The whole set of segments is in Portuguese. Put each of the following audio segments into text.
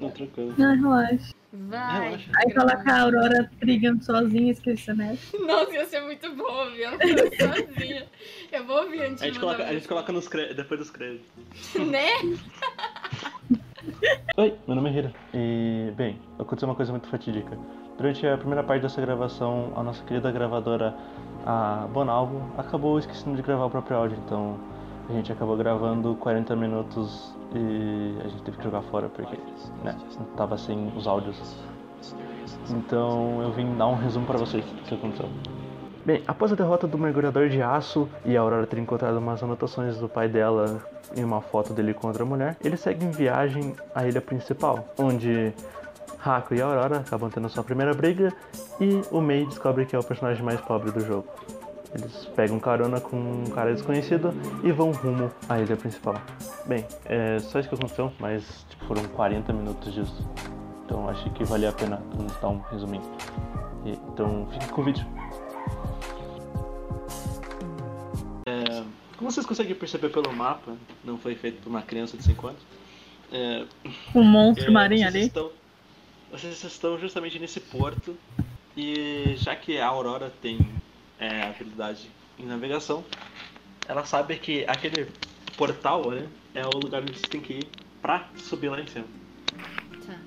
Não, tranquilo. Não, relaxa. Vai. Relaxa. Aí coloca a Aurora brigando sozinha, esqueci né? Nossa, ia ser muito bom ouvir ela sozinha. Eu vou ouvir antes A gente coloca, a gente coloca nos cre... depois dos créditos. Né? Oi, meu nome é Hira. E, bem, aconteceu uma coisa muito fatídica. Durante a primeira parte dessa gravação, a nossa querida gravadora, a Bonalvo, acabou esquecendo de gravar o próprio áudio, então a gente acabou gravando 40 minutos e a gente teve que jogar fora porque, né, tava sem os áudios. Então eu vim dar um resumo para vocês do que aconteceu. Bem, após a derrota do mergulhador de aço e a Aurora ter encontrado umas anotações do pai dela e uma foto dele com outra mulher, eles seguem viagem à ilha principal, onde Haku e a Aurora acabam tendo sua primeira briga e o Mei descobre que é o personagem mais pobre do jogo. Eles pegam carona com um cara desconhecido e vão rumo à ilha principal. Bem, é só isso que aconteceu, mas tipo, foram 40 minutos disso. Então achei que valia a pena dar um resuminho. E- então fique com o vídeo. É, como vocês conseguem perceber pelo mapa, não foi feito por uma criança de 5 anos. É, o monstro é, marinho vocês ali. Estão, vocês estão justamente nesse porto e já que a Aurora tem é, habilidade em navegação, ela sabe que aquele portal né, é o lugar onde você tem que ir pra subir lá em cima. Tá.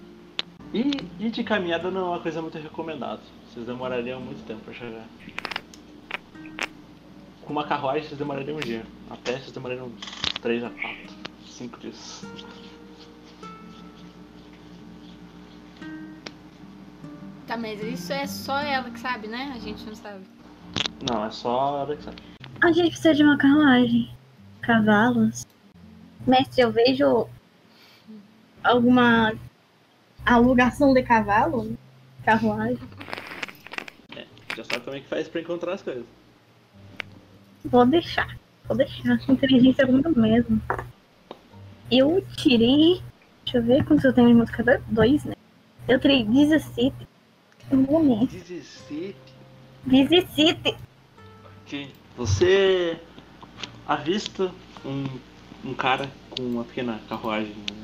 E, e de caminhada não é uma coisa muito recomendada. Vocês demorariam muito tempo pra chegar. Com uma carruagem vocês demorariam um dia. A pé vocês demorariam uns 3 a 4, 5 dias. Tá, mas isso é só ela que sabe, né? A gente não sabe. Não, é só a hora que sabe. A gente precisa de uma carruagem. Cavalos. Mestre, eu vejo alguma alugação de cavalo? Carruagem. Já sabe como é que faz pra encontrar as coisas. Vou deixar. Vou deixar. Inteligência comigo mesmo. Eu tirei. Deixa eu ver quantos eu tenho de modificador? Dois, né? Eu tirei 17. Um momento. 17. 17. Ok. Você avista um, um cara com uma pequena carruagem né,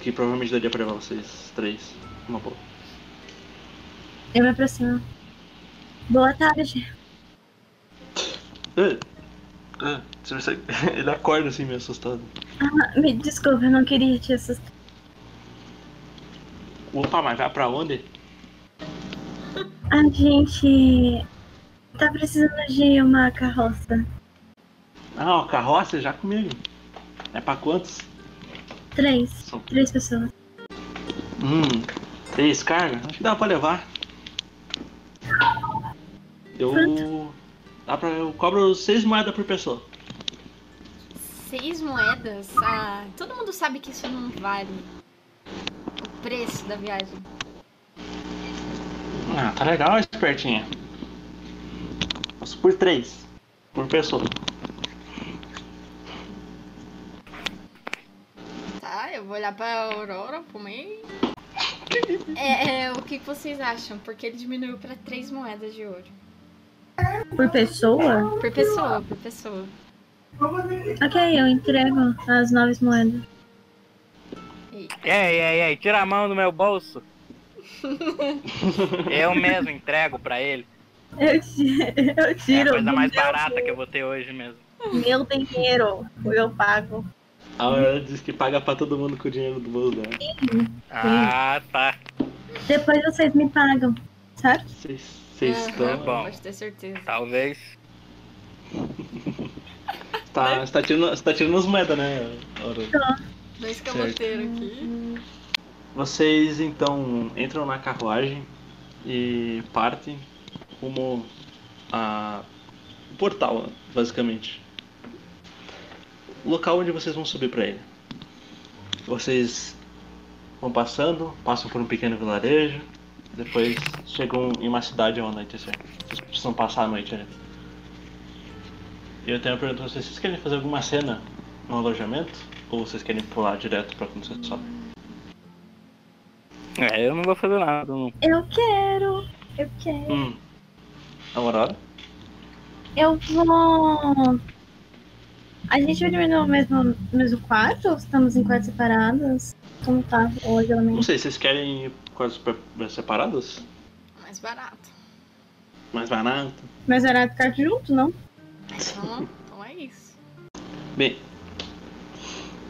que provavelmente daria pra levar vocês três. Uma boa. Eu me aproximo. Boa tarde. Ah, ah, você percebe? Ele acorda assim meio assustado. Ah, me desculpa, eu não queria te assustar. Opa, mas vai pra onde? A gente tá precisando de uma carroça. Ah, uma carroça já comigo. É pra quantos? Três. São- Três pessoas. Hum, três cargas? Acho que dá pra levar. Eu. Dá pra. Eu cobro seis moedas por pessoa. Seis moedas? Ah, todo mundo sabe que isso não vale o preço da viagem. Ah, tá legal, espertinha. Por três. Por pessoa. Tá, eu vou olhar pra Aurora, meio. É, é, o que vocês acham? Porque ele diminuiu pra três moedas de ouro. Por pessoa? Por pessoa, por pessoa. Ok, eu entrego as nove moedas. E- Ei, ei, ei, tira a mão do meu bolso. Eu mesmo entrego pra ele. Eu, eu É a tiro coisa mais barata que eu vou ter hoje mesmo. meu dinheiro. Eu pago. A Aurora diz que paga pra todo mundo com o dinheiro do bolso dela. Ah, tá. Depois vocês me pagam, certo? Vocês estão. bom. Pode ter certeza. Talvez. Tá, você tá tirando, você tá tirando as moedas, né, Aurora? Dois camoteiros aqui. Vocês então entram na carruagem e partem rumo a o portal, basicamente. O local onde vocês vão subir pra ele. Vocês vão passando, passam por um pequeno vilarejo, depois chegam em uma cidade ao anoitecer. Vocês precisam passar a noite ali. E eu tenho uma pergunta pra vocês, vocês querem fazer alguma cena no alojamento? Ou vocês querem pular direto pra quando vocês sobem? É, eu não vou fazer nada. Não. Eu quero. Eu quero. Hum. Aurora? Eu vou. A gente vai dormir no mesmo, no mesmo quarto ou estamos em quartos separados? Então tá, hoje ela Não sei, vocês querem quartos separados? Mais barato. Mais barato? Mas era ficar junto, não? Então, então é isso. Bem,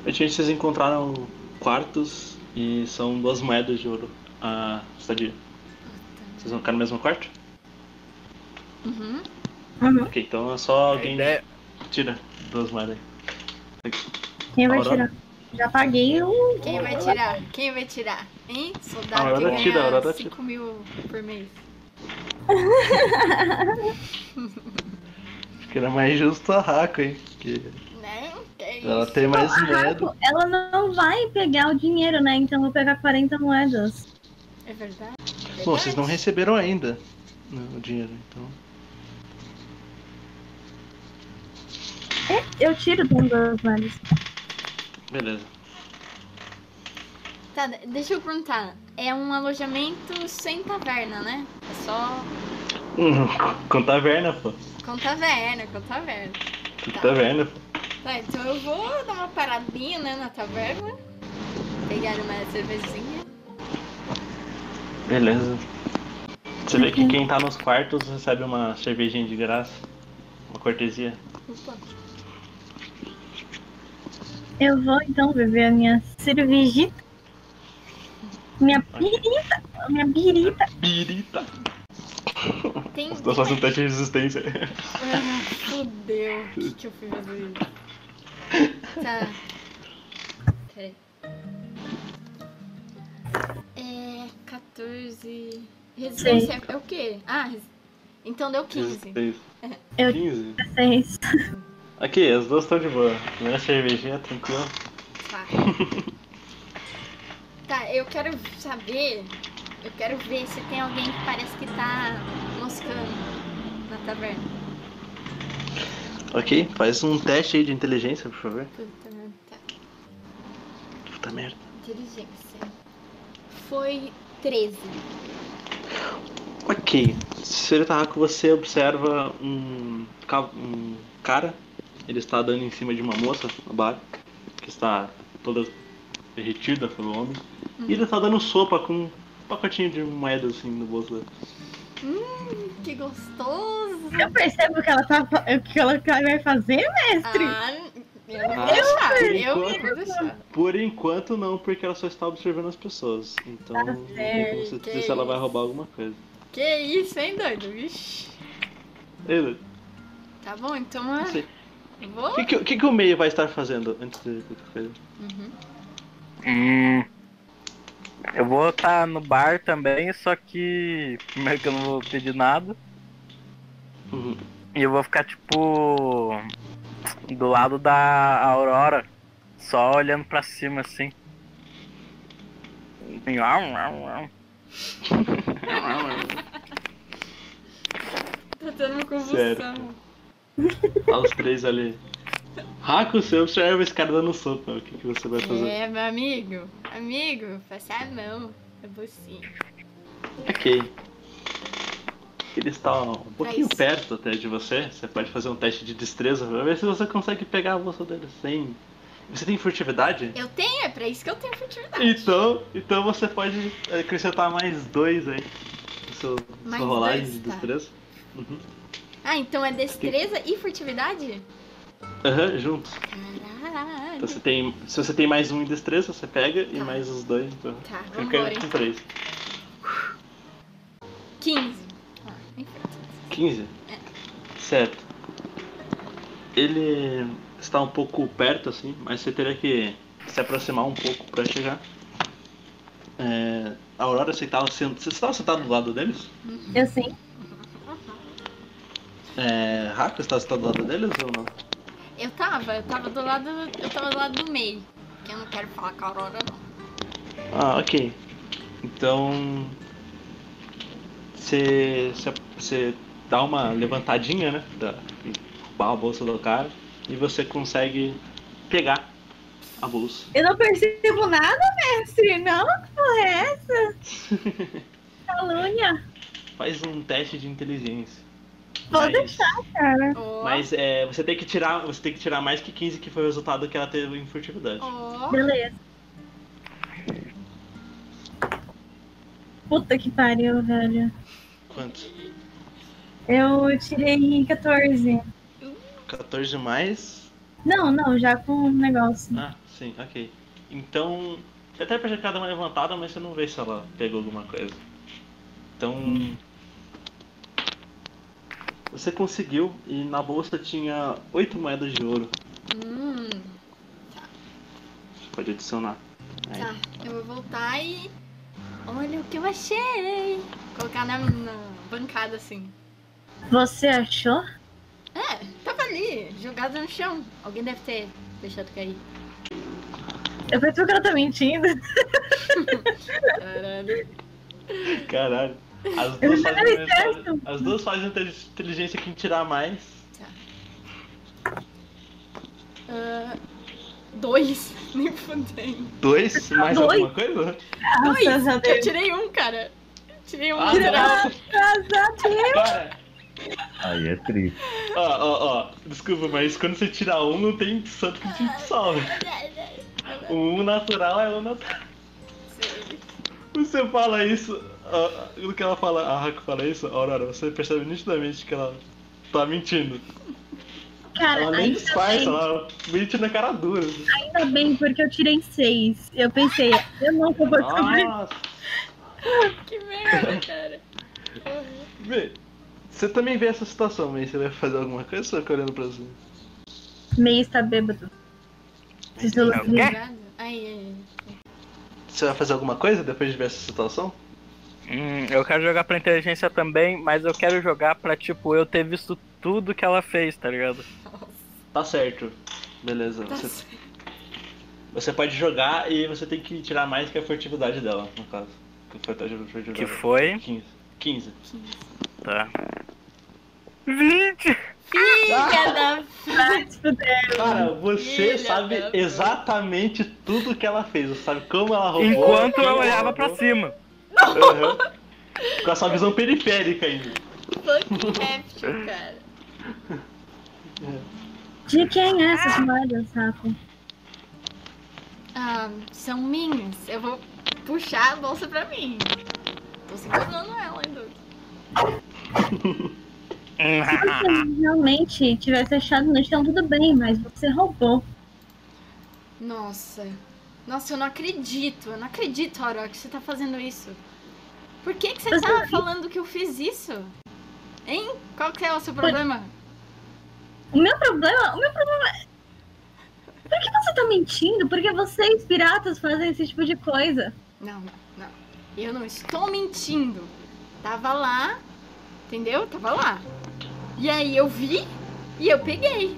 antes vocês encontraram quartos e são duas moedas de ouro a estadia. Vocês vão ficar no mesmo quarto? Uhum. Uhum. Ok, então é só A alguém ideia- tira duas moedas aí. Quem vai tirar? Já paguei o. Quem vai tirar? Quem vai tirar? Hein? Soldado A Aurora que tira, a ganha Aurora 5 mil por mês. Acho que era mais justo a Raco, hein? Que Ela tem mais A moeda. Raco, ela não vai pegar o dinheiro, né? Então eu vou pegar 40 moedas. É verdade? Bom, vocês não Verdade. receberam ainda né, o dinheiro, então. Eu tiro dentro das moedas. Beleza. Tá, de- deixa eu perguntar. É um alojamento sem taverna, né? É só Hum, com taverna, pô. com taverna, com taverna. Com Tá. taverna, pô. Tá, então eu vou dar uma paradinha, né, na taverna. Pegar uma cervejinha. Beleza. Você vê que quem tá nos quartos recebe uma cervejinha de graça. Uma cortesia. Opa. Eu vou então beber a minha cervejita. Minha birita. Minha birita. Birita! Tem. Tô fazendo teste de resistência. Ah, fudeu. O que, que eu fui fazer isso? Tá. Peraí. É. 14. Resistência é o quê? Ah, res- então deu 15. Resistência. Eu- 15? 16. Aqui, as duas estão de boa. Primeira cervejinha, tranquilo. Tá. Tá, eu quero saber. Eu quero ver se tem alguém que parece que tá moscando na taverna. Ok, faz um teste aí de inteligência, por favor. Puta, tá. Puta merda. Inteligência. Foi 13. Ok. Senhor Tarraco, você observa um, um cara. Ele está dando em cima de uma moça na barra, que está toda derretida pelo homem. E ele está dando sopa com um pacotinho de moedas assim no bolso dele. Hum, que gostoso! Eu percebo que ela tá. O que ela vai fazer, mestre? Ah, eu não vou Ah, deixar. por Eu não enquanto- vou deixar. Por enquanto não, porque ela só está observando as pessoas. Então Tá não tem como você dizer se ela vai isso. roubar alguma coisa. Que isso, hein, doido? Vixe. Ei, Tá bom, então sei. vou. O que, que, o que que o meio vai estar fazendo antes de qualquer coisa? Uhum. Hum. Eu vou estar no bar também, só que primeiro que eu não vou pedir nada. Uhum. E eu vou ficar tipo do lado da Aurora, só olhando pra cima assim. Au. Tá tendo uma convulsão. Olha os três ali. Raco, você observa esse cara dando sopa. O que, que você vai fazer? É, meu amigo. Amigo, passa a mão. É você. Ok. Ele está um pouquinho perto até de você. Você pode fazer um teste de destreza pra ver se você consegue pegar a bolsa dele sem. Você tem furtividade? Eu tenho, é pra isso que eu tenho furtividade. Então, então você pode acrescentar mais dois aí. No seu, Mais sua rolagem dois, de tá. destreza. Uhum. Ah, então é destreza e furtividade? Aham, juntos. Caralho. Então você tem. Se você tem mais um em destreza, você pega e Tá. mais os dois. Então. Tá, Eu vambora com três. 15. Ah, enfim. 15? Certo. Ele está um pouco perto, assim, mas você teria que se aproximar um pouco para chegar. É, a Aurora, você estava sentado, você estava sentado do lado deles? Eu sim. É, Raco, você estava sentado do lado deles ou não? Eu tava, eu tava do lado. Eu tava do lado do meio. Que eu não quero falar com a Aurora, não. Ah, ok. Então. Você, você, você dá uma levantadinha, né? Da, roubar a bolsa do cara e você consegue pegar a bolsa. Eu não percebo nada, mestre. Não, que porra é essa? Calúnia. Faz um teste de inteligência. Pode Mas- deixar, cara. Mas é, você tem que tirar, você tem que tirar mais que 15 que foi o resultado que ela teve em furtividade. ó. Beleza. Puta que pariu, velho. Quanto? Eu tirei 14. 14 mais? Não, não, já com o negócio. Ah, sim, ok. Então. Você até percebe que ela dá uma levantada, mas você não vê se ela pegou alguma coisa. Então. Você conseguiu e na bolsa tinha 8 moedas de ouro. Hum, Pode adicionar. Aí. tá. Eu vou voltar e. Olha o que eu achei! Colocar na, na bancada assim. Você achou? É, tava ali, jogado no chão. Alguém deve ter deixado cair. Eu pensei que ela tá mentindo. Caralho. Caralho. As Eu duas, fazem, falei certo. as duas fazem inteligência quem tirar mais. Ah, dois, nem fudendo. Dois? Mais Dois? alguma coisa? Dois! Eu Deus. tirei um, cara. Tirei um Ah. Graças a Deus. Cara, Aí é triste. ó, ó, ó. Desculpa, mas quando você tira um, não tem santo que te salve. O um natural é o natural. Você fala isso, ó, no que ela fala, a Haku fala isso, Aurora, você percebe nitidamente que ela tá mentindo. Cara, Ela nem disfarça, bem, ela mente na cara dura. ainda bem, porque eu tirei 6. Eu pensei, eu nunca vou descobrir. Nossa! Que merda, cara. Você também vê essa situação, mas você vai fazer alguma coisa ou você fica olhando pra cima? Meio está bêbado. Preciso o quê? Obrigada. Aí, aí. Você vai fazer alguma coisa depois de ver essa situação? Hum, eu quero jogar pra inteligência também, mas eu quero jogar pra, tipo, eu ter visto tudo que ela fez, tá ligado? Tá certo. Beleza. Tá Você, certo. você pode jogar e você tem que tirar mais que a furtividade dela, no caso. Que foi a furtividade Que dela. foi? 15. 15. Tá. 20! Filha da. Vai se fuder. Cara, você Filha sabe da- exatamente tudo que ela fez. Você sabe como ela roubou. Enquanto eu olhava pra cima. Aham. Com a sua visão periférica ainda. Fucking cara. De quem é essas moedas, Rafa? Ah, são minhas. Eu vou puxar a bolsa pra mim. Tô segurando ela ainda. Se você realmente tivesse achado no chão, tudo bem, mas você roubou. Nossa. Nossa, eu não acredito. Eu não acredito, Aurora, que você tá fazendo isso. Por que, que você Você tá falando que eu fiz isso? Hein? Qual que é o seu problema? O meu problema, o meu problema é. Por que você tá mentindo? Porque vocês, piratas, fazem esse tipo de coisa. Não, não, não. Eu não estou mentindo. Tava lá, entendeu? Tava lá. E aí eu vi e eu peguei.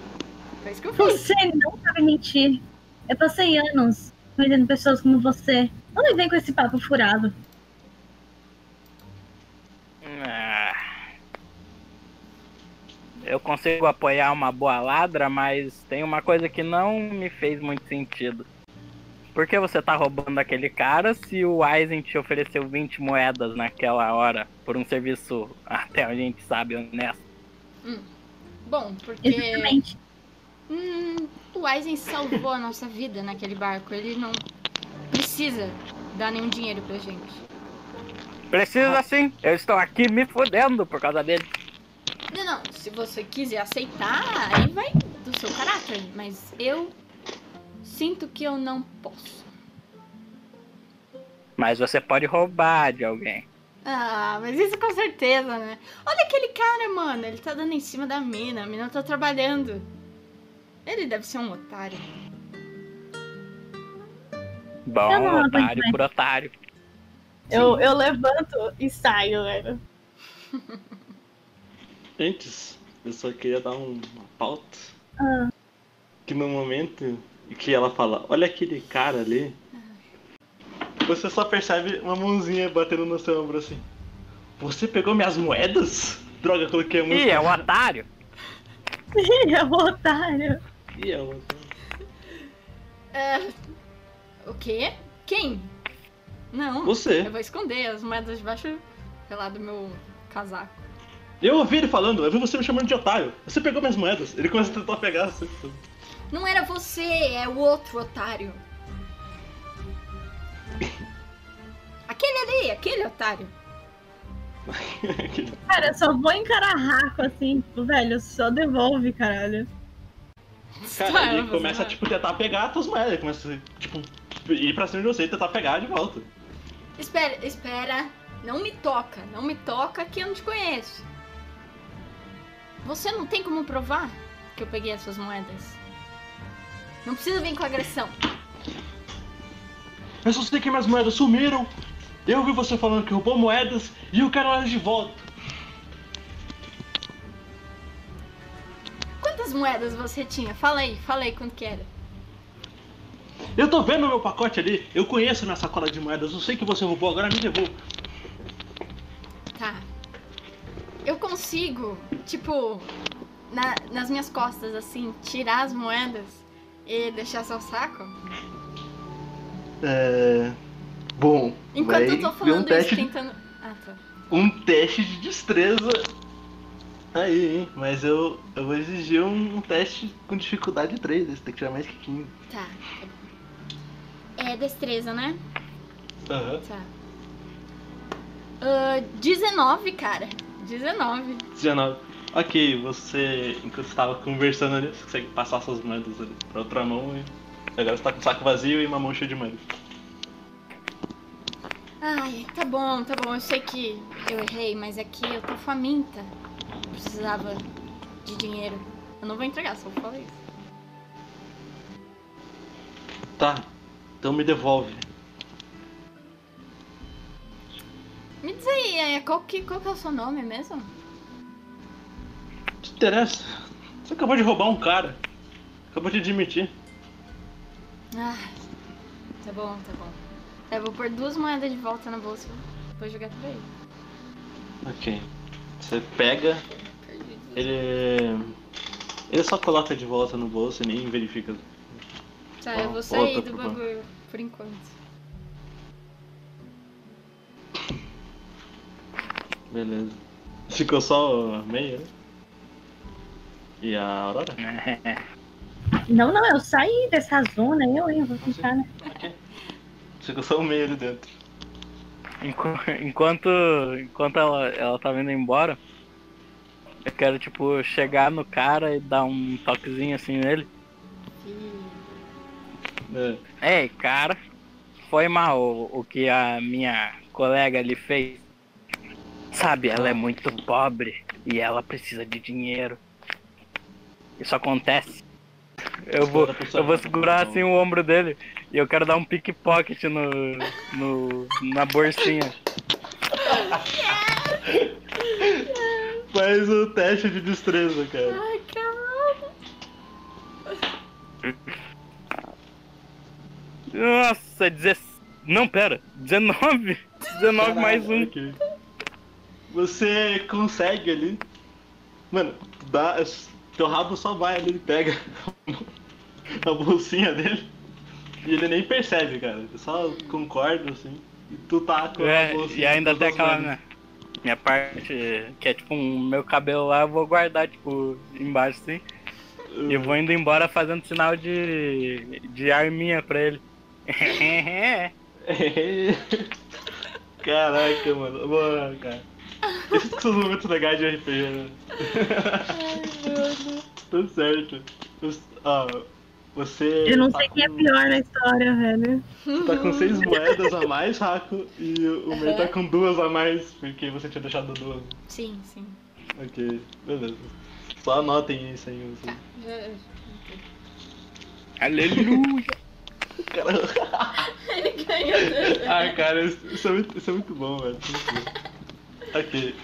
Foi isso que eu fiz. Você não sabe mentir. Eu passei anos conhecendo pessoas como você. Não me vem com esse papo furado. Ah. Eu consigo apoiar uma boa ladra, mas tem uma coisa que não me fez muito sentido. Por que você tá roubando aquele cara se o Aizen te ofereceu 20 moedas naquela hora por um serviço, até a gente sabe, honesto? Bom, porque Exatamente. hum, o Aizen salvou a nossa vida naquele barco. Ele não precisa dar nenhum dinheiro pra gente. Precisa sim, eu estou aqui me fudendo por causa dele. Não, não. Se você quiser aceitar, aí vai do seu caráter. Mas eu sinto que eu não posso. Mas você pode roubar de alguém. Ah, mas isso com certeza, né? Olha aquele cara, mano. Ele tá dando em cima da mina. A mina tá trabalhando. Ele deve ser um otário. Bom, Eu não otário por otário. Eu, eu levanto e saio, velho. Antes, eu só queria dar um- uma pauta. Ah. Que no momento em que ela fala, olha aquele cara ali, você só percebe uma mãozinha batendo no seu ombro assim. Você pegou minhas moedas? Droga, coloquei a música. Ih, é um otário. é um otário. Ih, é uma- É, o quê? Quem? Não. Você. Eu vou esconder as moedas debaixo, sei lá, do meu casaco. Eu ouvi ele falando, eu vi você me chamando de otário. Você pegou minhas moedas. Ele começa a tentar pegar. Assim. Não era você, é o outro otário. Aquele ali, aquele otário. Cara, eu só vou encarar Raco assim, tipo, velho, só devolve, caralho. Cara, Tá, ele começa a, vai. tipo, tentar pegar as tuas moedas. Ele começa a, tipo, ir pra cima de você e tentar pegar de volta. Espera, espera. Não me toca, não me toca que eu não te conheço. Você não tem como provar que eu peguei as suas moedas? Não precisa vir com agressão. Eu só sei que minhas moedas sumiram. Eu vi você falando que roubou moedas e eu quero elas de volta. Quantas moedas você tinha? Fala aí, fala aí quanto que era. Eu tô vendo o meu pacote ali. Eu conheço minha sacola de moedas. Eu sei que você roubou, agora me devolva. Tá. Eu consigo, tipo, na- nas minhas costas, assim, tirar as moedas e deixar seu saco? É. Bom. Enquanto eu tô falando um isso, teste, tentando. Ah, tá. um teste de destreza. Aí, hein? Mas eu, eu vou exigir um, teste com dificuldade 3. Você tem que tirar mais que 15. Tá. É destreza, né? Aham. Tá. Ah, 19, cara. 19. 19. Ok, você, enquanto você estava conversando ali, você consegue passar suas moedas ali pra outra mão e agora você tá com o saco vazio e uma mão cheia de moedas. Ai, tá bom, tá bom. Eu sei que eu errei, mas é que eu tô faminta. Precisava de dinheiro. Eu não vou entregar, só vou falar isso. Tá, então me devolve. Me diz aí, é, qual que, qual que é o seu nome mesmo? Te interessa? Você acabou de roubar um cara. Acabou de admitir. Ah, tá bom, tá bom. Eu vou pôr duas moedas de volta na bolsa vou jogar pra ele. Ok. Você pega, ele. Ele só coloca de volta no bolso e nem verifica. Tá, eu vou sair do bagulho por enquanto. Beleza. Ficou só a meia, né? E a Aurora? Não, não, eu saí dessa zona, eu, hein, vou ficar, né? Ficou só o meio ali dentro. Enqu- Enquanto, enquanto ela, ela tá vindo embora, eu quero, tipo, chegar no cara e dar um toquezinho assim nele. É. Ei, cara, foi mal o, o que a minha colega ali fez. Sabe, ela é muito pobre e ela precisa de dinheiro. Isso acontece. Eu vou, eu vou segurar assim o ombro dele e eu quero dar um pickpocket no, no, na bolsinha. Faz o teste de destreza, cara. Ai, caralho. Nossa, 16. Não, pera, 19? 19 mais um. Ok. Você consegue ali. Mano, dá. Teu rabo só vai ali, ele pega a bolsinha dele. E ele nem percebe, cara. Ele só concorda assim. E tu tá com a É, bolsinha e ainda com tem aquela minha, minha parte, que é tipo um meu cabelo lá, eu vou guardar, tipo, embaixo assim. E eu vou indo embora fazendo sinal de, de arminha pra ele. Caraca, mano. Boa, cara. Esses são os momentos legais de RPG, né? Tudo certo. Os- ó, você. Eu não tá sei quem é com- pior na história, velho. Você tá com seis moedas a mais, Raco, e o meu tá com duas a mais, porque você tinha deixado duas. Sim, sim. Ok, beleza. Só anotem isso aí. Tá. Assim. já- Aleluia! Cara... Ele ganhou. Ai, cara, isso, isso é muito, isso é muito bom, velho. Ok,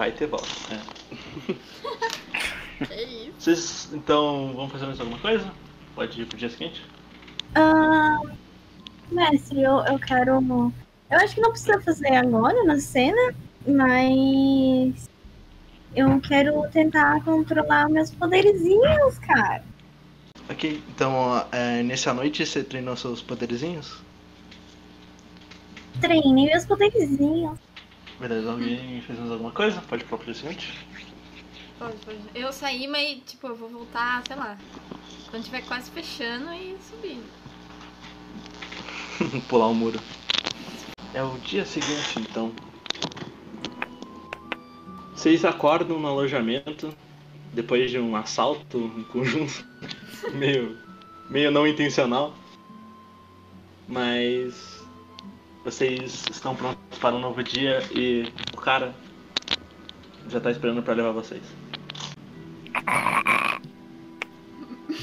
vai ter volta. É. É isso. Vocês, então, vão fazer mais alguma coisa? Pode ir pro dia seguinte? Ah, mestre, eu, eu quero. Eu acho que não precisa fazer agora na cena, mas. Eu quero tentar controlar meus poderizinhos, cara. Ok, então, é, nessa noite você treinou seus poderizinhos? Treine meus poderizinhos. Beleza, alguém fez mais alguma coisa? Pode ir pro dia seguinte? Pode, pode. Eu saí, mas, tipo, eu vou voltar, sei lá. Quando tiver quase fechando e subir. Pular o muro. É o dia seguinte, então. Vocês acordam no alojamento depois de um assalto em conjunto, meio, meio não intencional. Mas vocês estão prontos para um novo dia e o cara já tá esperando para levar vocês.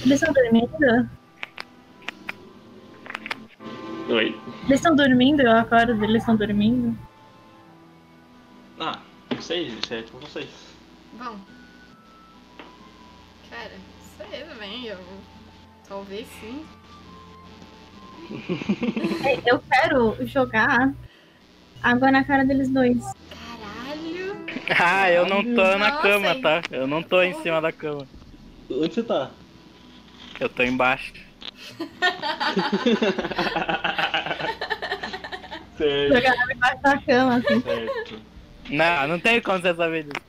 Eles estão dormindo? Oi. Eles estão dormindo? Eu acordo, eles estão dormindo? Ah, não sei, isso é com vocês. Bom. Cara, sei também, eu. Talvez sim. É, Eu quero jogar água na cara deles dois. Caralho! Ah, eu não tô na Nossa, cama, hein? tá? Eu não tô em cima da cama. Onde você tá? Eu tô embaixo. certo, Jogar água embaixo da cama, assim. certo. Não, não tem como você saber disso.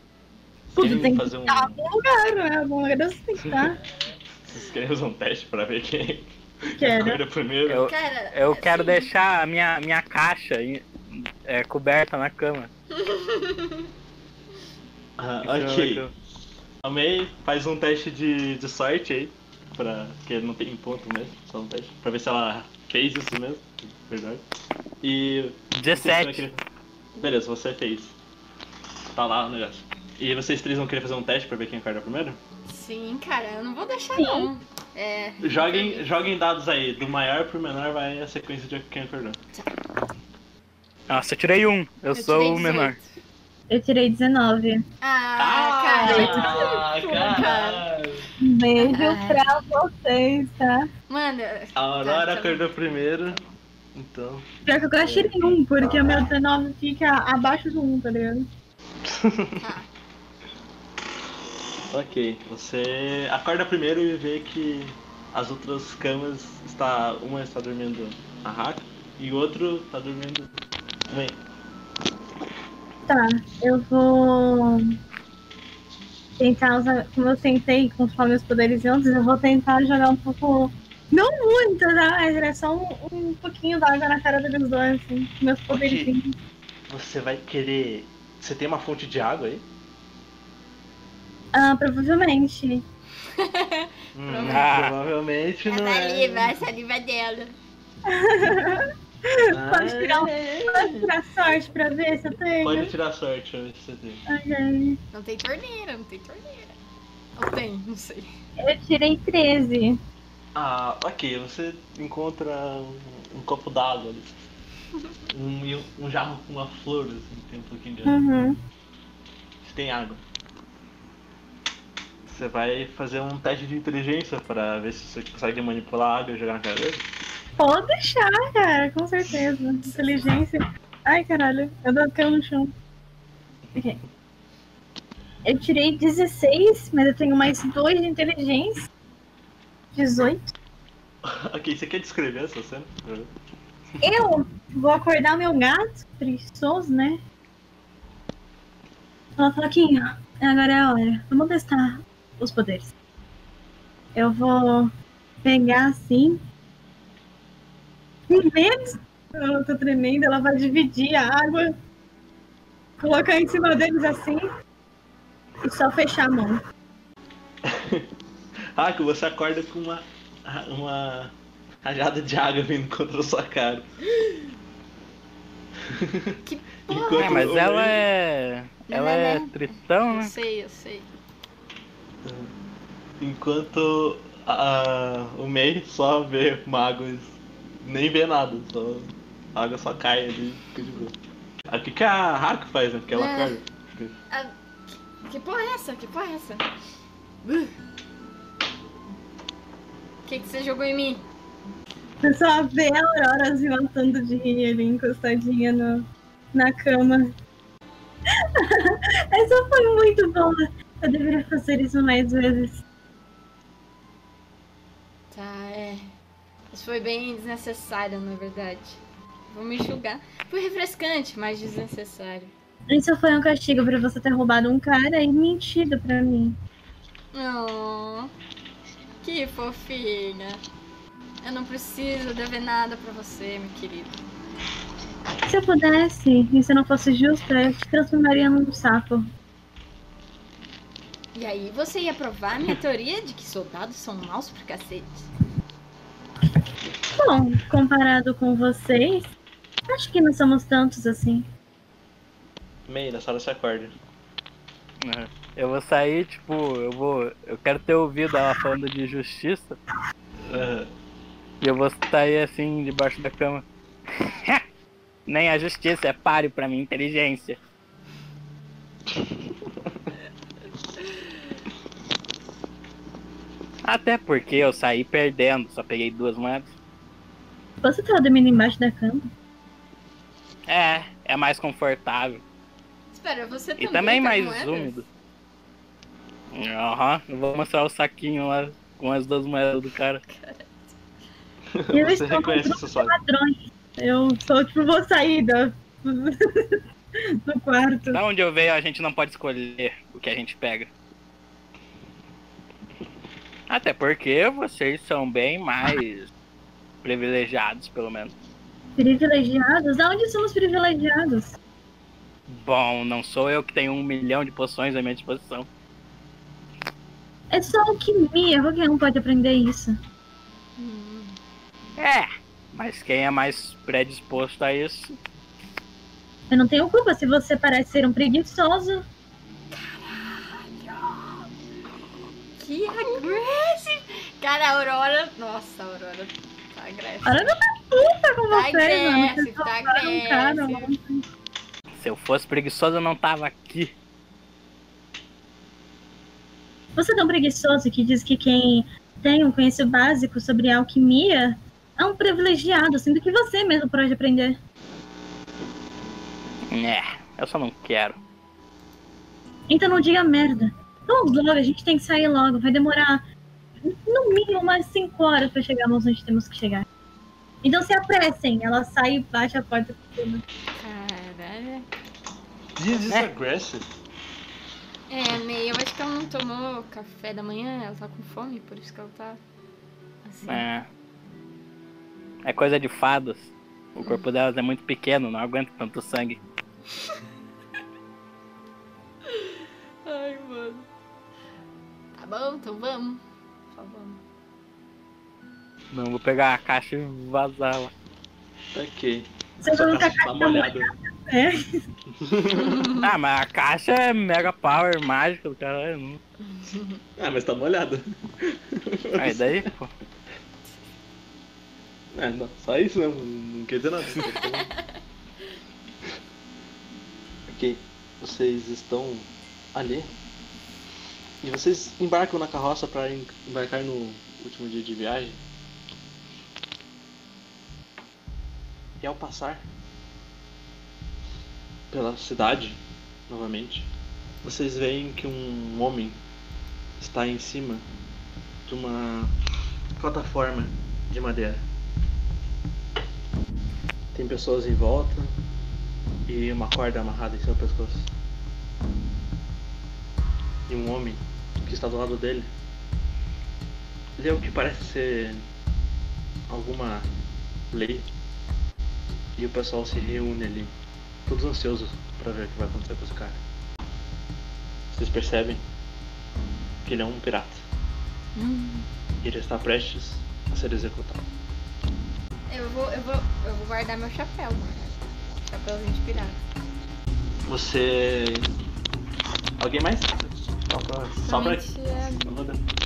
Querem tem que fazer um. estar algum lugar, né? Algum lugar eu sei que tá. Vocês querem fazer um teste pra ver quem Quero. acorda primeiro? Eu, Cara, eu quero assim, deixar a minha, minha caixa é, coberta na cama. Ah, ok. é A May faz um teste de, de sorte aí. Pra, que não tem ponto mesmo, só um teste. Pra ver se ela fez isso mesmo. Verdade. E. vocês vão 17. querer- Beleza, você fez. Tá lá o negócio. E vocês três vão querer fazer um teste pra ver quem acorda primeiro? Sim, cara, eu não vou deixar Sim. não. É. Joguem, joguem dados aí, do maior pro menor vai a sequência de quem acordou. Nossa, eu tirei um. Eu, sou tirei o menor. 18. Eu tirei 19. Ah, cara. Pô, cara. Um beijo Ai. pra vocês, tá? Mano, A Aurora Tá, tá. acordou primeiro. Então. Pior que eu tirei um, porque o meu 19 fica abaixo do 1, tá ligado? tá. Ok, você acorda primeiro e vê que as outras camas está uma está dormindo a Haka e o outro está dormindo bem. Tá, eu vou tentar usar, como eu tentei controlar meus poderes antes, eu vou tentar jogar um pouco. Não muito, tá? Mas é só um, um pouquinho d'água na cara deles dois, assim. com Meus poderes. Você vai querer. Você tem uma fonte de água aí? Ah, provavelmente. Hum, Ah. Provavelmente não. Saliva, É. a saliva dela. Pode tirar Pode tirar sorte pra ver se eu tenho. Pode tirar sorte, eu ver se você tem. Não tem torneira, não tem torneira. Ou tem, não sei. Eu tirei 13. Ah, ok, você encontra um, um copo d'água ali. Um, um jarro com uma flor, assim, tem um pouquinho de água. Uhum. Você tem água. Você vai fazer um teste de inteligência pra ver se você consegue manipular a água e jogar na cara dele? Pode deixar, cara, com certeza. Inteligência. Ai, caralho, eu dou caiu no chão. Ok. Eu tirei 16, mas eu tenho mais 2 de inteligência. 18. ok, você quer descrever essa cena? Eu vou acordar meu gato, preguiçoso, né? Ela fala, Quinho, agora é a hora. Vamos testar os poderes. Eu vou pegar assim. Com medo, eu tô tremendo, ela vai dividir a água, colocar em cima deles assim e só fechar a mão. Ah, que você acorda com uma. uma rajada de água vindo contra a sua cara. Que Enquanto É, mas ela é. Ela é tristão, Eu né? sei, eu sei. Enquanto a, o May só vê magos, nem vê nada, só, a água só cai ali e fica de boa. Ah, O que, que a Haku faz, né? Porque ela É. acorda. Ah, que, que porra é essa? Que porra é essa? Uh. O que, que você jogou em mim? Eu só vê a Aurora se matando de rir ali, encostadinha no, na cama. Essa foi muito boa. Eu deveria fazer isso mais vezes. Tá, é. Isso foi bem desnecessário, na verdade. Vou me julgar. Foi refrescante, mas desnecessário. Isso foi um castigo por você ter roubado um cara e mentido pra mim. Oh, que fofinha. Eu não preciso dever nada pra você, meu querido. Se eu pudesse, e se não fosse justo, eu te transformaria num sapo. E aí você ia provar a minha teoria de que soldados são maus pra cacete. Bom, comparado com vocês, acho que não somos tantos assim. Nessa hora você acorda. É. Eu vou sair, tipo, eu vou. Eu quero ter ouvido ela falando de justiça. Aham. E eu vou sair assim, debaixo da cama. Nem a justiça é páreo pra minha inteligência. Até porque eu saí perdendo, só peguei duas moedas. Você tá dormindo embaixo da cama? É, é mais confortável. Espera, você E também também tá mais moedas? úmido. Aham, eu vou mostrar o saquinho lá com as duas moedas do cara. Eu Você reconhece isso só. Eu só, tipo, vou sair da... do quarto. Da onde eu veio, a gente não pode escolher o que a gente pega. Até porque vocês são bem mais privilegiados, pelo menos. Privilegiados? Aonde somos privilegiados? Bom, não sou eu que tenho um milhão de poções à minha disposição. É só alquimia, qualquer um pode aprender isso. É, mas quem é mais predisposto a isso? Eu não tenho culpa se você parece ser um preguiçoso. Que agressivo! Cara, a Aurora. Nossa, a Aurora tá agressiva. Eu não tá puta com Tá vocês, mano. Vocês tá cara, agressivo. mano. Se eu fosse preguiçoso, eu não tava aqui. Você é tão preguiçoso que diz que quem tem um conhecimento básico sobre alquimia é um privilegiado, sendo que você mesmo pode aprender. É, eu só não quero. Então não diga merda. Vamos logo, a gente tem que sair logo. Vai demorar no mínimo umas 5 horas pra chegarmos onde temos que chegar. Então se apressem. Ela sai e bate a porta por cima. Caralho. This is É. aggressive. É, May, eu acho que ela não tomou café da manhã, ela tá com fome, por isso que ela tá assim. É. É coisa de fadas. O corpo delas é muito pequeno, não aguenta tanto sangue. Ai, mano. Bom, então vamos. Só vamos. Não, vou pegar a caixa e vazar lá. Tá ok. Você colocar tá a molhada. É. Ah, mas a caixa é mega power mágica do caralho. Não... Ah, mas tá molhada. Aí daí, pô. É, não, só isso mesmo, não quer dizer nada. ok, vocês estão ali. E vocês embarcam na carroça para embarcar no último dia de viagem. E ao passar pela cidade, novamente, vocês veem que um homem está em cima de uma plataforma de madeira. Tem pessoas em volta e uma corda amarrada em seu pescoço. E um homem que está do lado dele lê o que parece ser alguma lei. E o pessoal se reúne ali, todos ansiosos para ver o que vai acontecer com esse cara. Vocês percebem que ele é um pirata. Hum. E ele está prestes a ser executado. Eu vou, eu vou, eu vou guardar meu chapéu, mano. Chapéuzinho de pirata. Você. Alguém mais? Só pra. Só pra. É,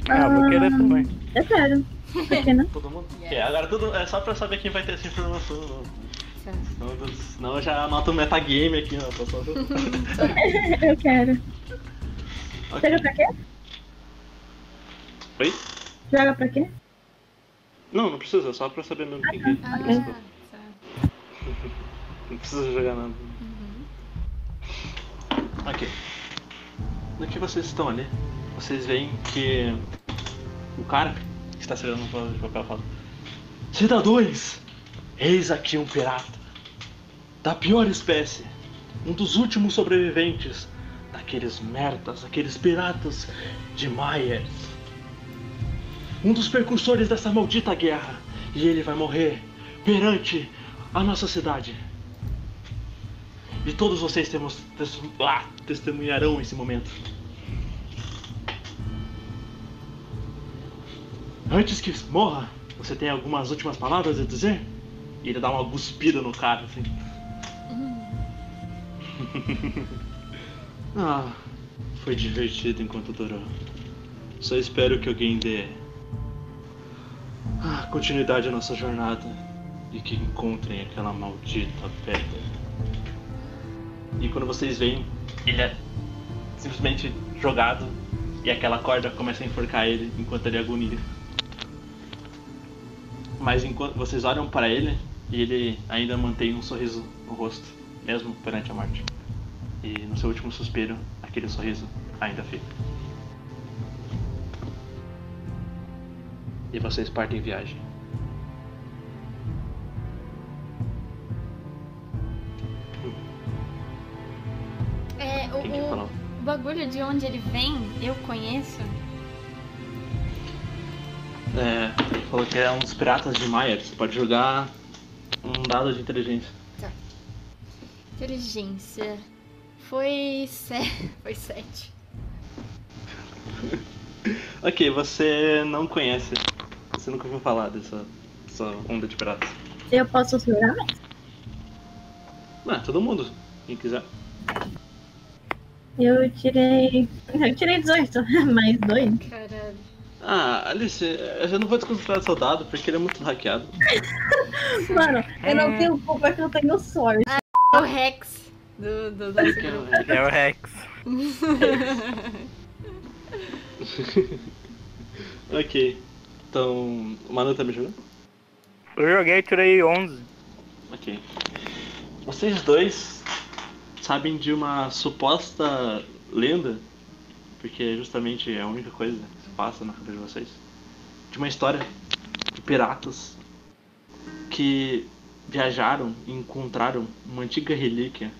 Ah, eu vou querer também. Eu quero. Por que não? Todo mundo? Yes. É, agora tudo. É só pra saber quem vai ter essa informação. tá. Senão, senão eu já anoto o metagame aqui, ó. Tô só... Eu quero. Ok. Joga pra quê? Oi? Joga pra quê? Não, não precisa, só pra saber mesmo quem que Ah, tá. Não precisa jogar nada. Uhum. Ok. No que vocês estão ali, vocês veem que o cara que está segurando um plano de papel fala: Cidadãos, eis aqui um pirata da pior espécie, um dos últimos sobreviventes daqueles merdas, aqueles piratas de Myers. Um dos precursores dessa maldita guerra E ele vai morrer perante a nossa cidade. E todos vocês temos, ah, testemunharão esse momento. Antes que morra, você tem algumas últimas palavras a dizer? E ele dá uma cuspida no cara, assim. ah, foi divertido enquanto durou. Só espero que alguém dê ah, continuidade à nossa jornada e que encontrem aquela maldita pedra. E quando vocês veem, ele é simplesmente jogado e aquela corda começa a enforcar ele enquanto ele agonia. Mas enquanto vocês olham para ele e ele ainda mantém um sorriso no rosto, mesmo perante a morte. E no seu último suspiro, aquele sorriso ainda fica. E vocês partem em viagem. É, o, o, o bagulho de onde ele vem, eu conheço. É, ele falou que é um dos piratas de Maier. Você pode jogar um dado de inteligência. Inteligência. Foi. Se... Foi sete. Ok, você não conhece. Você nunca ouviu falar dessa, dessa onda de piratas. Eu posso? Não, é todo mundo. Quem quiser. Eu tirei. Eu tirei 18, mais dois. Caralho. Ah, Alice, eu já não vou desconsiderar o soldado porque ele é muito hackeado. Mano, eu não tenho culpa que eu tenho sorte. O Rex do, do nosso grupo. É o Rex. ok. Então, o Manu tá me jogando? Eu joguei e tirei 11. Ok. Vocês dois sabem de uma suposta lenda, porque justamente é a única coisa que se passa na cabeça de vocês, de uma história de piratas que viajaram e encontraram uma antiga relíquia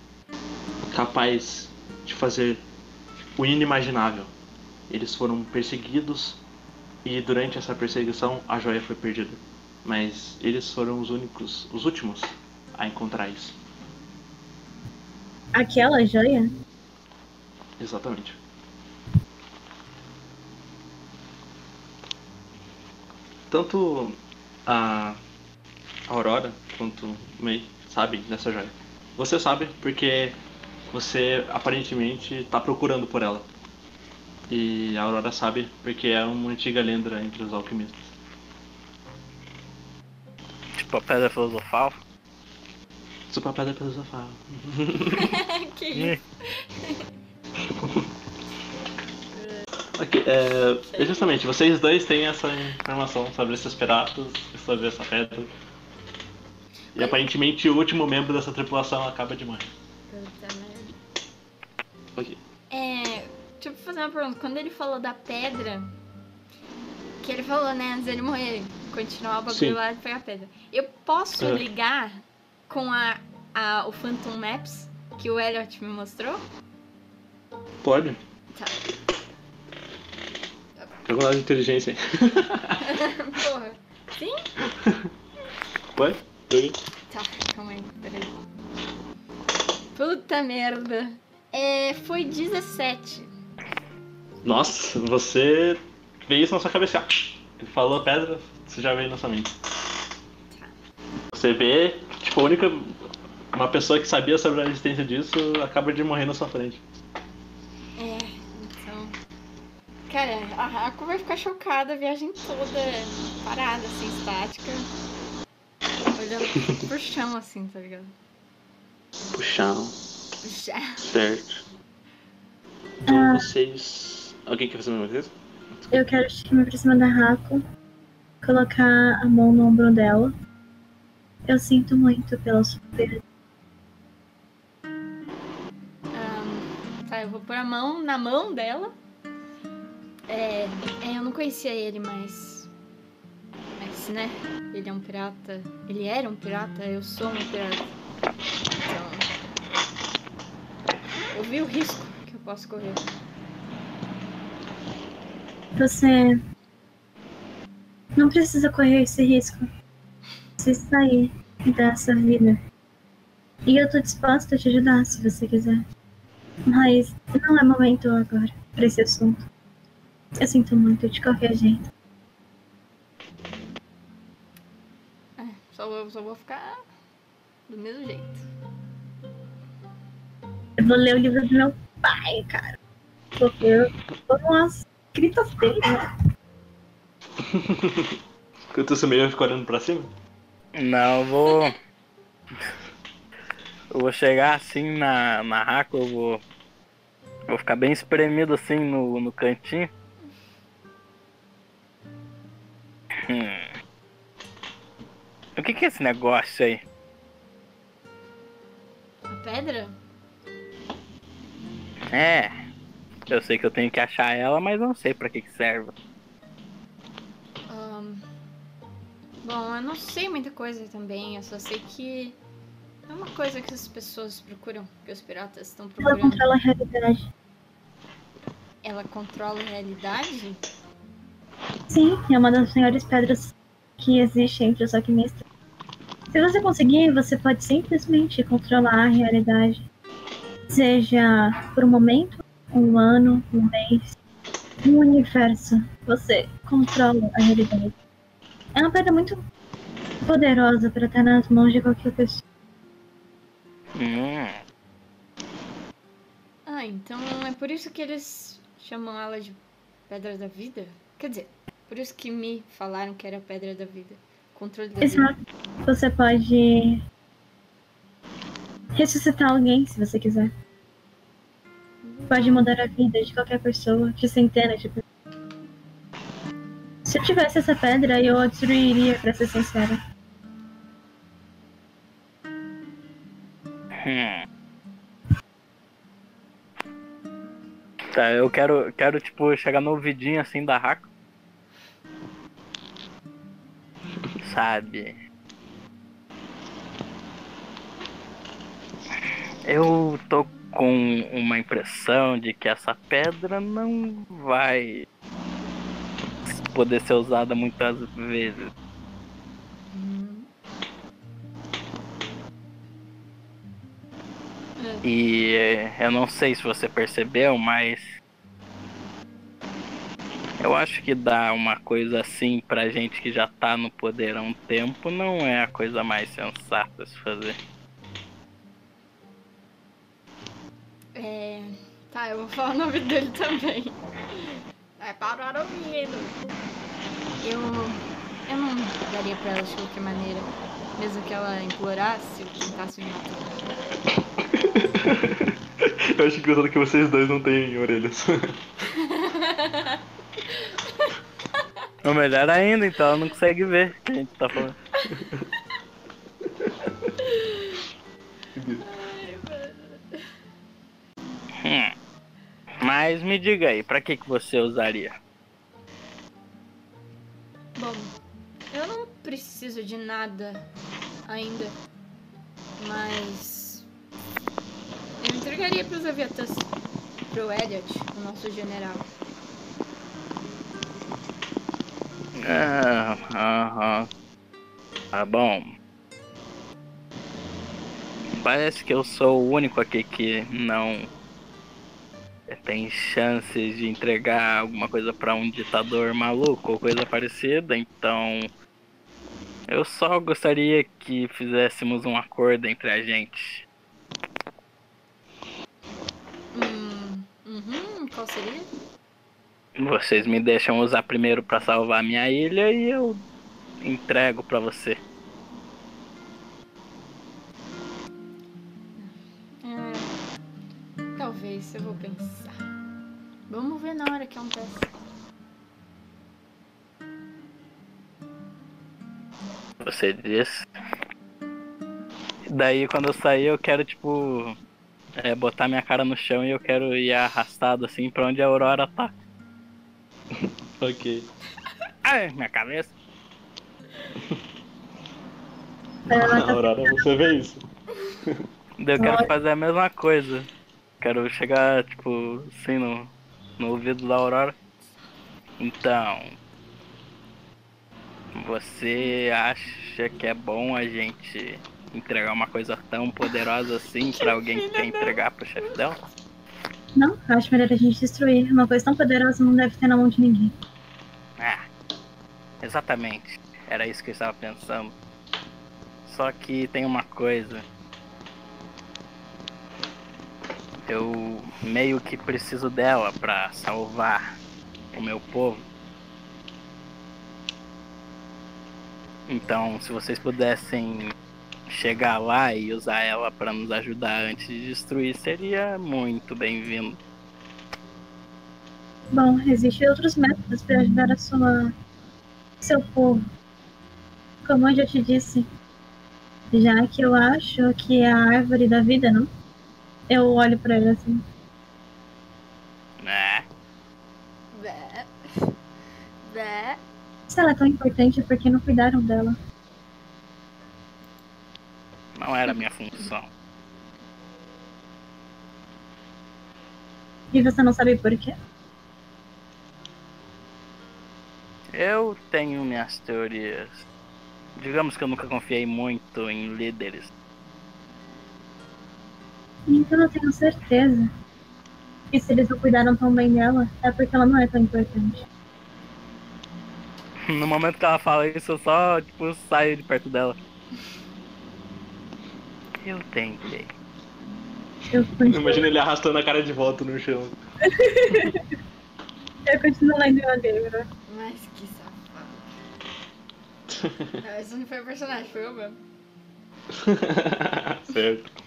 capaz de fazer o inimaginável. Eles foram perseguidos e durante essa perseguição a joia foi perdida. Mas eles foram os únicos, os últimos a encontrar isso. Aquela joia? Exatamente. Tanto a Aurora quanto o May sabem dessa joia. Você sabe porque você aparentemente está procurando por ela. E a Aurora sabe porque é uma antiga lenda entre os alquimistas. Tipo a pedra filosofal. Super Pedra Filosofal. que isso? Ok, é, justamente, vocês dois têm essa informação sobre esses piratas e sobre essa pedra. E aparentemente o último membro dessa tripulação acaba de morrer. Puta merda. Ok. É. Deixa eu fazer uma pergunta. Quando ele falou da pedra. Que ele falou, né, antes dele morrer, continuar o bagulho Sim. lá de pegar a pedra. Eu posso É. ligar com a, a, o Phantom Maps que o Elliot me mostrou? Pode? Tá. Joga lá de inteligência aí. Porra. Sim? Pode? Joguei. Tá, calma aí, peraí. Puta merda. É, foi 17. Nossa, você veio isso na sua cabeça. Ele falou pedra, você já veio na sua mente. Você vê, tipo, a única. Uma pessoa que sabia sobre a existência disso acaba de morrer na sua frente. É, então. Cara, a Haku vai ficar chocada a viagem toda parada, assim, estática. Olhando pro chão, assim, tá ligado? Puxão, Já. certo. Então vocês. Alguém quer fazer a mesma coisa? Eu quero chegar pra cima da Raco, colocar a mão no ombro dela. Eu sinto muito pela sua perda. Ahn, tá, eu vou pôr a mão na mão dela. É, é, eu não conhecia ele, mas. Mas, né? Ele é um pirata. Ele era um pirata, eu sou um pirata. Então. Eu vi o risco que eu posso correr. Você não precisa correr esse risco. Se sair dessa vida. E eu tô disposta a te ajudar se você quiser. Mas não é momento agora pra esse assunto. Eu sinto muito de qualquer jeito. É, só, vou- só vou ficar do mesmo jeito. Eu vou ler o livro do meu pai, cara. Porque eu tô umas escritas dele, né? Enquanto você meio fica olhando pra cima? Não, eu vou. Eu vou chegar assim na, na raca, eu vou. Vou ficar bem espremido assim no, no cantinho. Hum. O que, que é esse negócio aí? A pedra? É. Eu sei que eu tenho que achar ela, mas não sei pra que, que serve. Bom, eu não sei muita coisa também. Eu só sei que é uma coisa que as pessoas procuram, que os piratas estão Ela procurando. controla a realidade. Ela controla a realidade? Sim, é uma das maiores pedras que existe entre os alquimistas. Se você conseguir, você pode simplesmente controlar a realidade. Seja por um momento, um ano, um mês, um universo. Você controla a realidade. É uma pedra muito poderosa para estar nas mãos de qualquer pessoa. Hum. Ah, então é por isso que eles chamam ela de Pedra da Vida? Quer dizer, por isso que me falaram que era Pedra da Vida. Controle da vida. Exato. Você pode ressuscitar alguém se você quiser. Pode mudar a vida de qualquer pessoa, de centenas de pessoas. Eu tivesse essa pedra, eu a destruiria, pra ser sincera. Hum. Tá, eu quero, quero tipo, chegar no ouvidinho assim da Raco. Sabe? Eu tô com uma impressão de que essa pedra não vai poder ser usada muitas vezes. Hum. E eh, eu não sei se você percebeu, mas eu acho que dar uma coisa assim pra gente que já tá no poder há um tempo não é a coisa mais sensata se fazer. É. Tá, eu vou falar o nome dele também. É para o ouvido. Eu. Eu não daria pra ela de qualquer maneira. Mesmo que ela implorasse ou tentasse me matar. Eu acho engraçado que vocês dois não têm orelhas. Ou melhor ainda, então ela não consegue ver o que a gente tá falando. Hum. Mas me diga aí, pra que, que você usaria? Bom, eu não preciso de nada ainda. Mas. Eu entregaria pros Aviatas. Pro Elliot, o nosso general. Ah, Aham. Tá bom. Parece que eu sou o único aqui que não tem chances de entregar alguma coisa pra um ditador maluco ou coisa parecida, então eu só gostaria que fizéssemos um acordo entre a gente. Hum. Uhum, qual seria? Vocês me deixam usar primeiro pra salvar a minha ilha e eu entrego pra você. É, talvez, eu vou pensar. Vamos ver na hora que acontece. Você disse. Daí quando eu sair eu quero tipo é, botar minha cara no chão e eu quero ir arrastado assim pra onde a Aurora tá. ok. Ai, minha cabeça. Na Aurora você vê isso. Daí eu quero fazer a mesma coisa. Quero chegar, tipo, assim no, no ouvido da Aurora. Então. Você acha que é bom a gente entregar uma coisa tão poderosa assim pra alguém que quer entregar pro chefe dela? Não, eu acho melhor a gente destruir. Uma coisa tão poderosa não deve ter na mão de ninguém. Ah, exatamente. Era isso que eu estava pensando. Só que tem uma coisa. Eu meio que preciso dela pra salvar o meu povo. Então, se vocês pudessem chegar lá e usar ela pra nos ajudar antes de destruir, seria muito bem-vindo. Bom, existem outros métodos para ajudar a sua seu povo. Como eu já te disse, já que eu acho que é a árvore da vida, não? Eu olho pra ela assim. Né? Bé. Bé. Se ela é tão importante, por que não cuidaram dela? Não era minha função. E você não sabe por quê? Eu tenho minhas teorias. Digamos que eu nunca confiei muito em líderes. Então eu tenho certeza que se eles não cuidaram tão bem dela, é porque ela não é tão importante. No momento que ela fala isso, eu só, tipo, saio de perto dela. Eu tentei. Eu Imagina ele arrastando a cara de volta no chão. eu continuo lendo meu livro. Mas que safado. Não, esse não foi o personagem, foi eu mesmo. certo.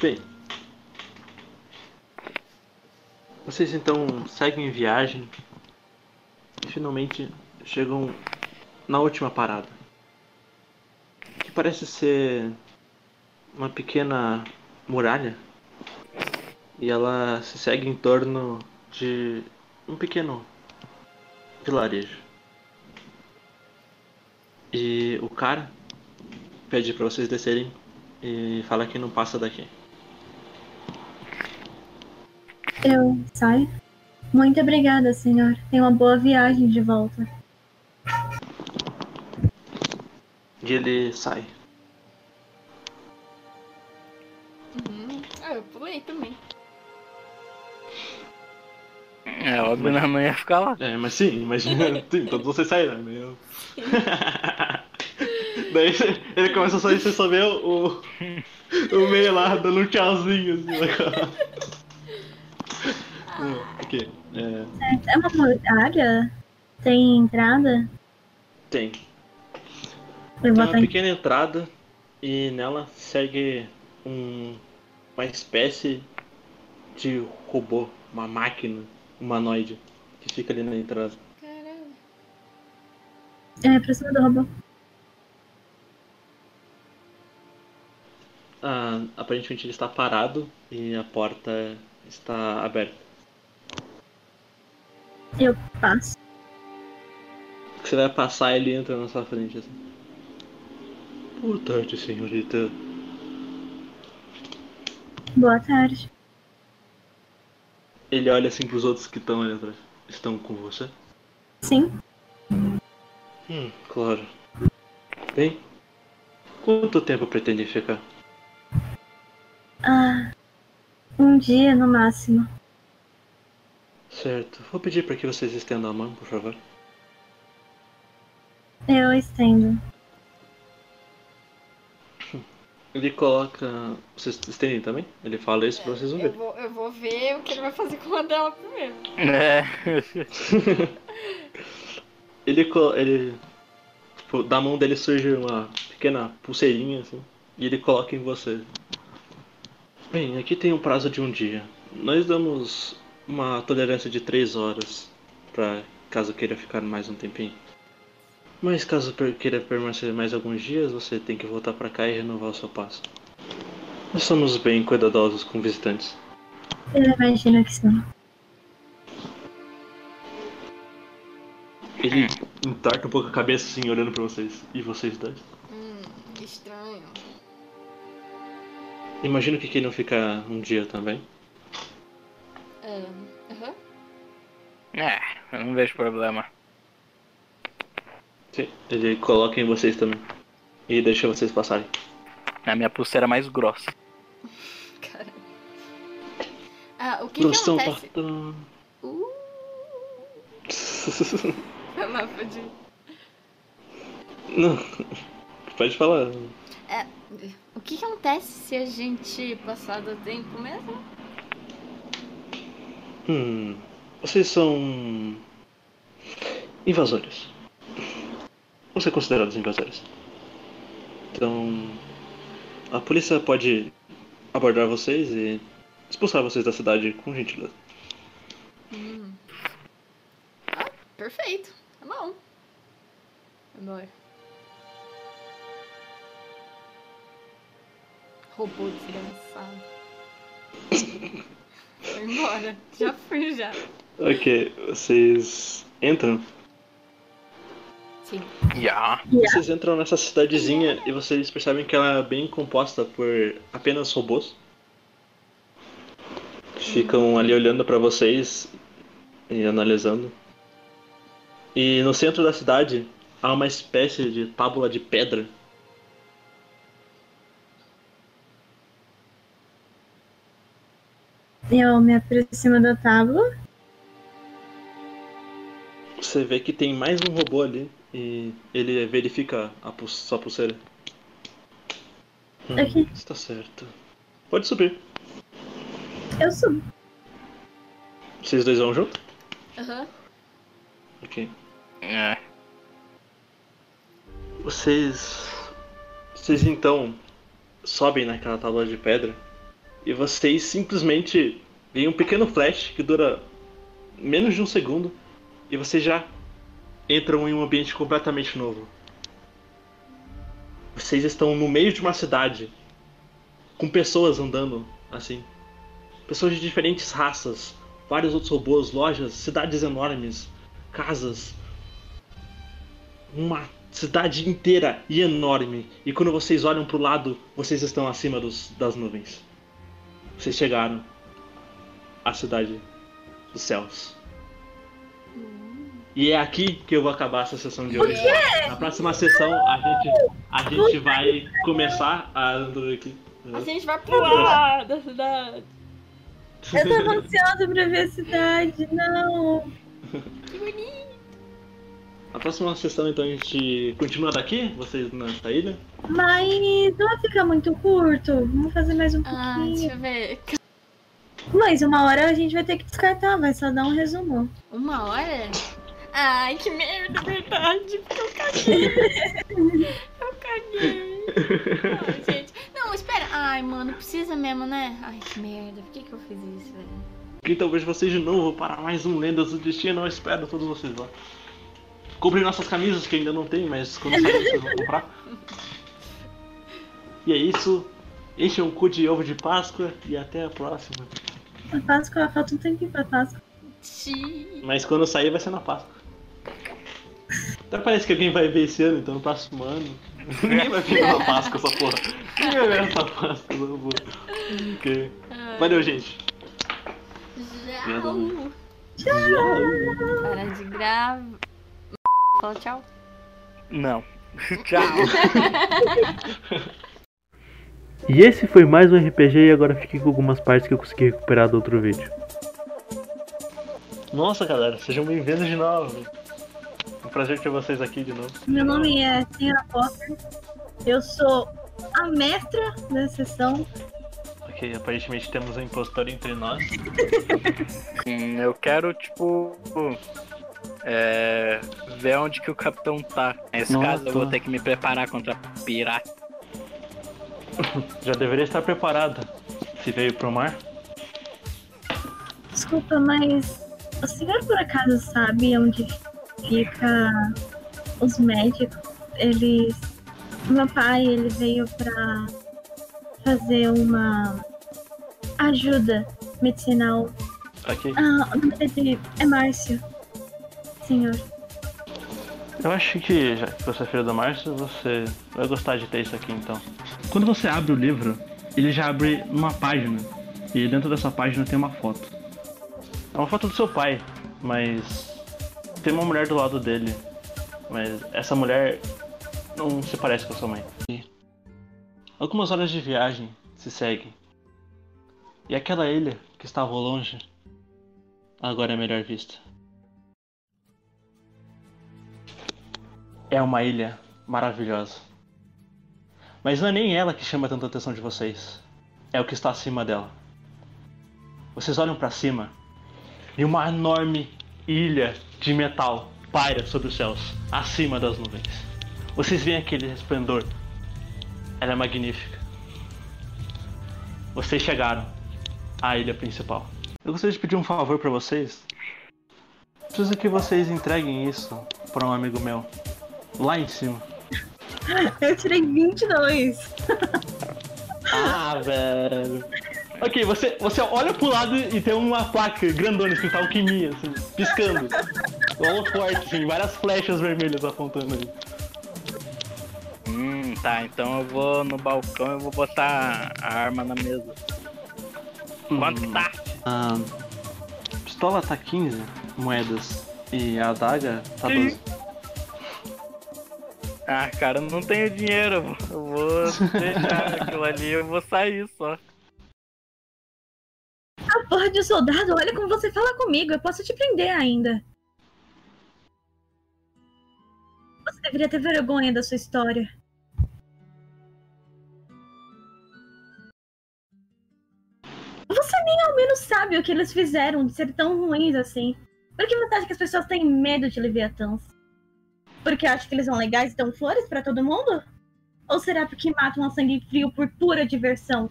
Bem. Vocês então seguem em viagem e finalmente chegam na última parada. Que parece ser uma pequena muralha. E ela se segue em torno de um pequeno vilarejo. E o cara pede pra vocês descerem e fala que não passa daqui. Eu saio. Muito obrigada, senhor. Tenha uma boa viagem de volta. E ele sai. Uhum. Ah, eu pulei também. É óbvio, né? Não ia ficar lá. É, mas sim, imagina. sim, todos vocês saíram, né? Eu... Daí ele começa a sair, você só vê o, o meio lá dando um tchauzinho assim na cara. É, Ok. É, É uma muralha? Tem entrada? tem. Tem uma pequena entrada e nela segue um, uma espécie de robô, uma máquina humanoide que fica ali na entrada. Caralho. é, pra cima do robô. Ah, aparentemente ele está parado e a porta está aberta. Eu passo. Você vai passar ele entra na sua frente assim. Boa tarde, senhorita. Boa tarde. Ele olha assim pros outros que estão ali atrás. Estão com você? Sim, Hum, claro. Bem, quanto tempo pretende ficar? ah, um dia no máximo. Certo. Vou pedir para que vocês estendam a mão, por favor. Eu estendo. Ele coloca. Vocês estendem também? Ele fala isso pra vocês Eu ouvirem. vou, eu vou ver o que ele vai fazer com a dela primeiro. É. Ele. ele tipo, da mão dele surge uma pequena pulseirinha assim. E ele coloca em você. Bem, aqui tem um prazo de um dia. Nós damos uma tolerância de três horas para caso queira ficar mais um tempinho. Mas caso queira permanecer mais alguns dias, você tem que voltar para cá e renovar o seu passo. Nós somos bem cuidadosos com visitantes. Eu imagino que sim. Ele entorta um pouco a cabeça assim, olhando para vocês. E vocês dois? Hum, que estranho. Imagino que queiram ficar um dia também. Ahn, Aham. É, eu não vejo problema. Sim, ele coloca em vocês também. E deixa vocês passarem. É a minha pulseira mais grossa. Cara. Ah, o que, que acontece? Tartan. Uh, vai lá, pode. Não. Pode falar. O que, que acontece se a gente passar do tempo mesmo? Hum. Vocês são. invasores. Vão ser considerados invasores. Então. A polícia pode abordar vocês e expulsar vocês da cidade com gentileza. Hum. Ah, perfeito. Tá bom. Embora. Robô desgraçado. Foi embora. Já fui já. Ok, vocês entram. Sim. Ya. Vocês entram nessa cidadezinha e vocês percebem que ela é bem composta por apenas robôs. Que ficam ali olhando pra vocês e analisando. E no centro da cidade há uma espécie de tábua de pedra. Eu me aproximo da tábua. Você vê que tem mais um robô ali e ele verifica a sua pulseira. Hum, Ok. Está certo. Pode subir. Eu subo. Vocês dois vão junto? Aham. Ok. É. Vocês. Vocês então sobem naquela tábua de pedra e vocês simplesmente veem um pequeno flash que dura menos de um segundo e vocês já entram em um ambiente completamente novo. Vocês estão no meio de uma cidade com pessoas andando assim. Pessoas de diferentes raças, vários outros robôs, lojas, cidades enormes, casas, uma cidade inteira e enorme. E quando vocês olham pro lado, vocês estão acima dos, das nuvens. Vocês chegaram à cidade dos céus. E é aqui que eu vou acabar essa sessão de hoje. Na próxima sessão a gente, a gente vai começar a andar aqui. A gente vai pular da cidade. Eu tava ansiosa pra ver a cidade. Não. Que bonito. Na próxima sessão então a gente continua daqui, vocês nessa ilha. Mas não vai ficar muito curto. Vamos fazer mais um Ah, pouquinho. deixa eu ver. Mas uma hora a gente vai ter que descartar. Vai só dar um resumo. Uma hora? Ai, que merda, verdade. Porque eu caguei. Eu caguei. Ai, gente. Não, espera. Ai, mano, precisa mesmo, né? Ai, que merda. Por que, que eu fiz isso, velho? Então vejo vocês de novo para mais um Lendas do Destino. Eu espero todos vocês lá. Comprem nossas camisas que ainda não tem, mas quando sair vocês vão comprar. E é isso. Enchem um cu de ovo de Páscoa e até a próxima. A Páscoa, falta um tempinho pra Páscoa. Mas quando sair vai ser na Páscoa. Até parece que alguém vai ver esse ano, então no próximo ano. Ninguém vai ver na Páscoa essa porra. Ninguém vai ver essa Páscoa essa porra. Ok. Ai, Valeu, gente. Tchau. Para de gravar. Fala tchau. Não. Tchau. E esse foi mais um RPG e agora fiquei com algumas partes que eu consegui recuperar do outro vídeo. Nossa galera, sejam bem-vindos de novo. Um prazer ter vocês aqui de novo. Meu nome é Senhora Potter. Eu sou a mestra da sessão. Ok, aparentemente temos um impostor entre nós. Hum, eu quero, tipo. É, ver onde que o capitão tá. Nesse Nossa. caso, eu vou ter que me preparar contra pirata. Já deveria estar preparada. Se veio pro mar. Desculpa, mas o senhor por acaso sabe onde fica os médicos? Eles. Meu pai, ele veio pra fazer uma ajuda medicinal. Ok. Ah, o nome dele é Márcio. Senhor. Eu acho que, já que você é filho do Márcio, você vai gostar de ter isso aqui então. Quando você abre o livro, ele já abre uma página. E dentro dessa página tem uma foto. É uma foto do seu pai, mas tem uma mulher do lado dele. mas essa mulher não se parece com a sua mãe. Algumas horas de viagem se seguem. E aquela ilha que estava longe, agora é melhor vista. É uma ilha maravilhosa. Mas não é nem ela que chama tanta atenção de vocês. É o que está acima dela. Vocês olham para cima e uma enorme ilha de metal paira sobre os céus, acima das nuvens. Vocês veem aquele resplendor. Ela é magnífica. Vocês chegaram à ilha principal. Eu gostaria de pedir um favor para vocês. Preciso que vocês entreguem isso para um amigo meu. Lá em cima. Eu tirei 22. Ah, velho. Ok, você, você olha pro lado e tem uma placa grandona escrita alquimia, assim, piscando. Holoforte, assim, várias flechas vermelhas apontando ali. Hum, tá, então eu vou no balcão e vou botar a arma na mesa. Quanto que tá? A pistola tá 15 moedas e a adaga tá Que 12. Ah, cara, não tenho dinheiro. Eu vou deixar aquilo ali, eu vou sair só. A porra de soldado, olha como você fala comigo. Eu posso te prender ainda. Você deveria ter vergonha da sua história. Você nem ao menos sabe o que eles fizeram de ser tão ruins assim. Por que você acha que as pessoas têm medo de Leviatãs? Porque acham que eles são legais e dão flores pra todo mundo? Ou será porque matam a sangue frio por pura diversão?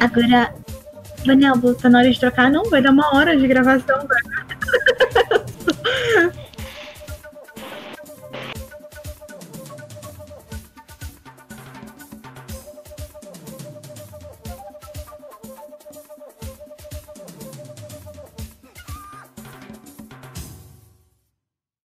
Agora, Vanelbo, tá na hora de trocar? Não, vai dar uma hora de gravação.